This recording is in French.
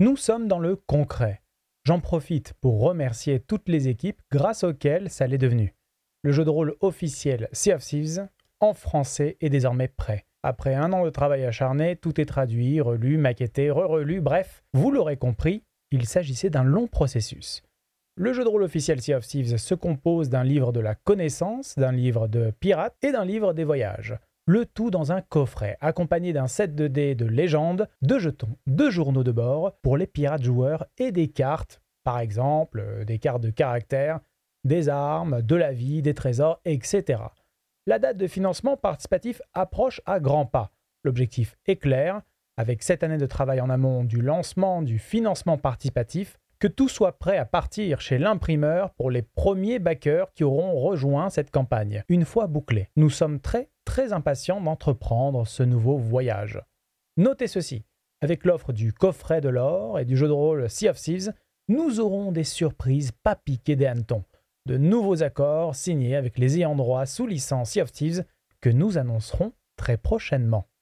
Nous sommes dans le concret. J'en profite pour remercier toutes les équipes grâce auxquelles ça l'est devenu. Le jeu de rôle officiel Sea of Thieves en français est désormais prêt. Après un an de travail acharné, tout est traduit, relu, maquetté, re-relu, bref, vous l'aurez compris, il s'agissait d'un long processus. Le jeu de rôle officiel Sea of Thieves se compose d'un livre de la connaissance, d'un livre de pirates et d'un livre des voyages. Le tout dans un coffret, accompagné d'un set de dés de légende, de jetons, de journaux de bord pour les pirates joueurs et des cartes, par exemple euh, des cartes de caractère, des armes, de la vie, des trésors, etc. La date de financement participatif approche à grands pas. L'objectif est clair, avec cette année de travail en amont du lancement du financement participatif, que tout soit prêt à partir chez l'imprimeur pour les premiers backers qui auront rejoint cette campagne, une fois bouclée. Nous sommes très très impatients d'entreprendre ce nouveau voyage. Notez ceci, avec l'offre du coffret de l'or et du jeu de rôle Sea of Thieves, nous aurons des surprises pas piquées des hannetons, de nouveaux accords signés avec les ayants droit sous licence Sea of Thieves que nous annoncerons très prochainement.